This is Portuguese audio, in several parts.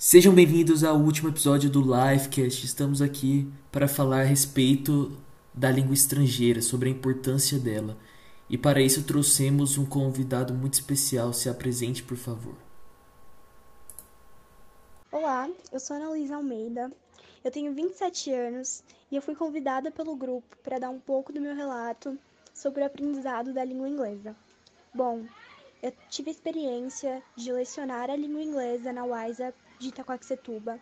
Sejam bem-vindos ao último episódio do Livecast. Estamos aqui para falar a respeito da língua estrangeira, sobre a importância dela. E para isso trouxemos um convidado muito especial. Se apresente, por favor. Olá, eu sou Ana Luísa Almeida. Eu tenho 27 anos e eu fui convidada pelo grupo para dar um pouco do meu relato sobre o aprendizado da língua inglesa. Bom, eu tive a experiência de lecionar a língua inglesa na WISA de Itacoaxetuba.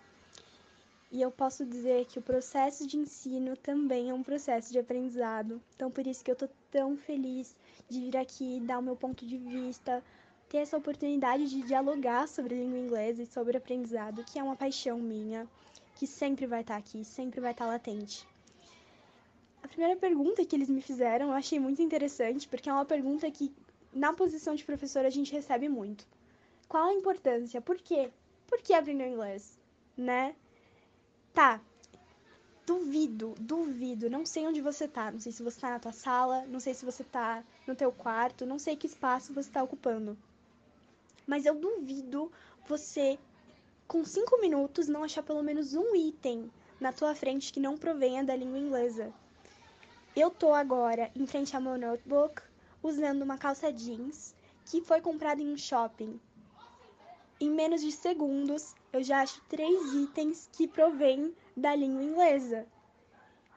E eu posso dizer que o processo de ensino também é um processo de aprendizado. Então, por isso que eu tô tão feliz de vir aqui dar o meu ponto de vista, ter essa oportunidade de dialogar sobre língua inglesa e sobre aprendizado, que é uma paixão minha, que sempre vai estar aqui, sempre vai estar latente. A primeira pergunta que eles me fizeram eu achei muito interessante, porque é uma pergunta que, na posição de professor, a gente recebe muito. Qual a importância? Por quê? Por que aprendeu inglês? Né? Tá. Duvido, duvido. Não sei onde você tá. Não sei se você tá na tua sala, não sei se você tá no teu quarto, não sei que espaço você tá ocupando. Mas eu duvido você, com cinco minutos, não achar pelo menos um item na tua frente que não provenha da língua inglesa. Eu tô agora em frente ao meu notebook usando uma calça jeans que foi comprada em um shopping em menos de segundos, eu já acho três itens que provêm da língua inglesa.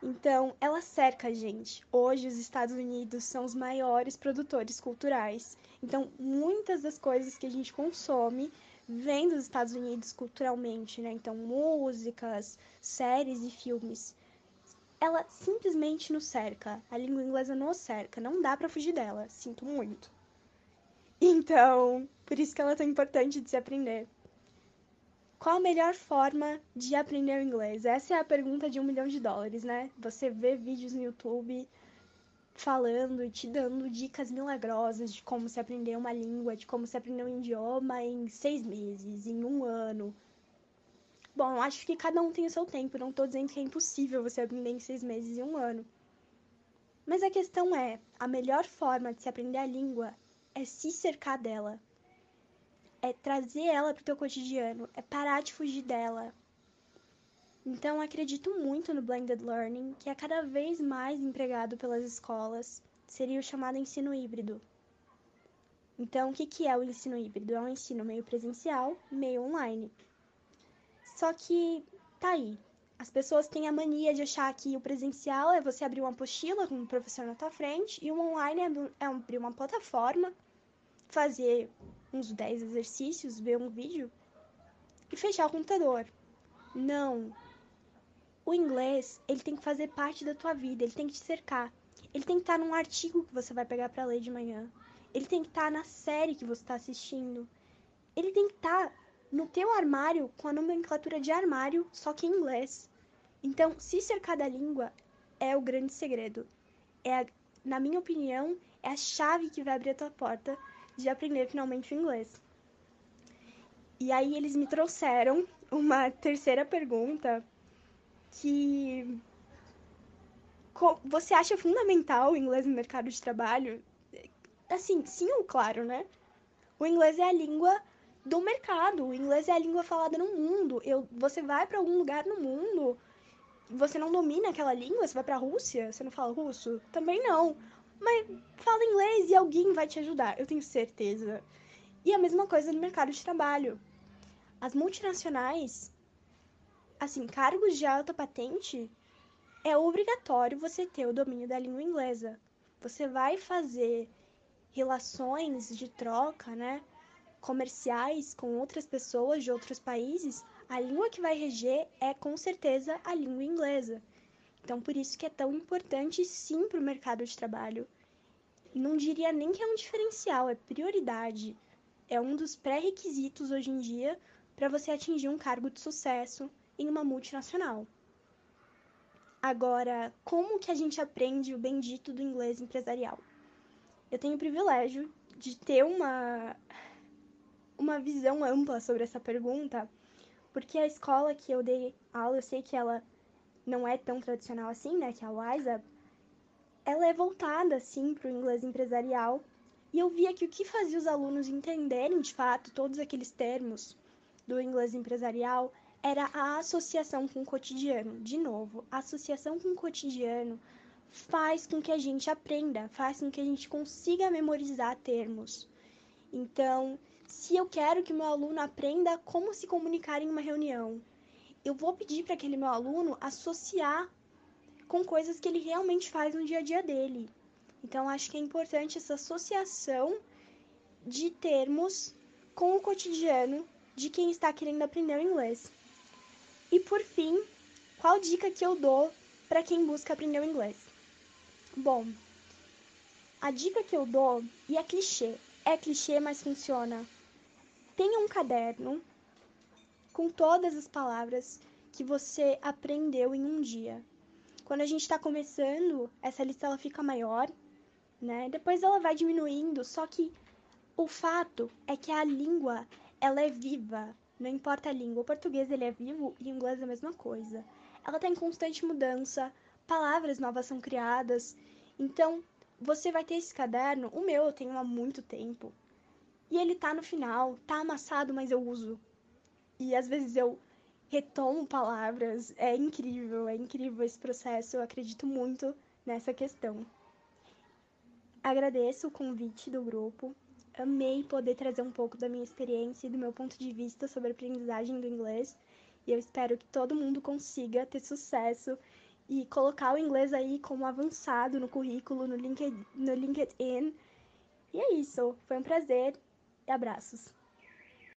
Então, ela cerca a gente. Hoje, os Estados Unidos são os maiores produtores culturais. Então, muitas das coisas que a gente consome vêm dos Estados Unidos culturalmente, né? Então, músicas, séries e filmes. Ela simplesmente nos cerca. A língua inglesa nos cerca. Não dá para fugir dela. Sinto muito. Então, por isso que ela é tão importante de se aprender. Qual a melhor forma de aprender o inglês? Essa é a pergunta de um milhão de dólares, né? Você vê vídeos no YouTube falando e te dando dicas milagrosas de como se aprender uma língua, de como se aprender um idioma em seis meses, em um ano. Bom, acho que cada um tem o seu tempo, não estou dizendo que é impossível você aprender em seis meses e um ano. Mas a questão é, a melhor forma de se aprender a língua é se cercar dela. É trazer ela pro teu cotidiano, é parar de fugir dela. Então, acredito muito no blended learning, que é cada vez mais empregado pelas escolas. Seria o chamado ensino híbrido. Então, o que, que é o ensino híbrido? É um ensino meio presencial, meio online. Só que tá aí. As pessoas têm a mania de achar que o presencial é você abrir uma apostila com um professor na tua frente e o online é, é abrir uma plataforma fazer uns 10 exercícios, ver um vídeo e fechar o computador. Não. O inglês, ele tem que fazer parte da tua vida, ele tem que te cercar. Ele tem que estar num artigo que você vai pegar para ler de manhã. Ele tem que estar na série que você está assistindo. Ele tem que estar no teu armário com a nomenclatura de armário, só que em inglês. Então, se cercar da língua é o grande segredo. É, a, na minha opinião, é a chave que vai abrir a tua porta de aprender finalmente o inglês. E aí eles me trouxeram uma terceira pergunta que você acha fundamental o inglês no mercado de trabalho? Assim, sim ou claro, né? O inglês é a língua do mercado. O inglês é a língua falada no mundo. Eu, você vai para algum lugar no mundo, você não domina aquela língua, você vai para a Rússia, você não fala russo? Também não. Mas fala inglês e alguém vai te ajudar, eu tenho certeza. E a mesma coisa no mercado de trabalho. As multinacionais, assim, cargos de alta patente, é obrigatório você ter o domínio da língua inglesa. Você vai fazer relações de troca, né, comerciais com outras pessoas de outros países, a língua que vai reger é com certeza a língua inglesa. Então, por isso que é tão importante sim para o mercado de trabalho. Não diria nem que é um diferencial, é prioridade. É um dos pré-requisitos hoje em dia para você atingir um cargo de sucesso em uma multinacional. Agora, como que a gente aprende o bendito do inglês empresarial? Eu tenho o privilégio de ter uma uma visão ampla sobre essa pergunta, porque a escola que eu dei aula, eu sei que ela não é tão tradicional assim, né, que é a WISA, ela é voltada, assim, para o inglês empresarial. E eu via que o que fazia os alunos entenderem, de fato, todos aqueles termos do inglês empresarial era a associação com o cotidiano. De novo, a associação com o cotidiano faz com que a gente aprenda, faz com que a gente consiga memorizar termos. Então, se eu quero que meu aluno aprenda como se comunicar em uma reunião, eu vou pedir para aquele meu aluno associar com coisas que ele realmente faz no dia a dia dele. Então, acho que é importante essa associação de termos com o cotidiano de quem está querendo aprender o inglês. E por fim, qual dica que eu dou para quem busca aprender o inglês? Bom, a dica que eu dou, e é clichê, é clichê, mas funciona. Tenha um caderno com todas as palavras que você aprendeu em um dia. Quando a gente está começando, essa lista ela fica maior, né? Depois ela vai diminuindo, só que o fato é que a língua ela é viva, não importa a língua. O português ele é vivo e o inglês é a mesma coisa. Ela está em constante mudança, palavras novas são criadas. Então, você vai ter esse caderno, o meu eu tenho há muito tempo. E ele tá no final, tá amassado, mas eu uso. E às vezes eu retomo palavras. É incrível, é incrível esse processo. Eu acredito muito nessa questão. Agradeço o convite do grupo amei poder trazer um pouco da minha experiência e do meu ponto de vista sobre a aprendizagem do inglês. E eu espero que todo mundo consiga ter sucesso e colocar o inglês aí como avançado no currículo, no LinkedIn. No LinkedIn. E é isso. Foi um prazer e abraços.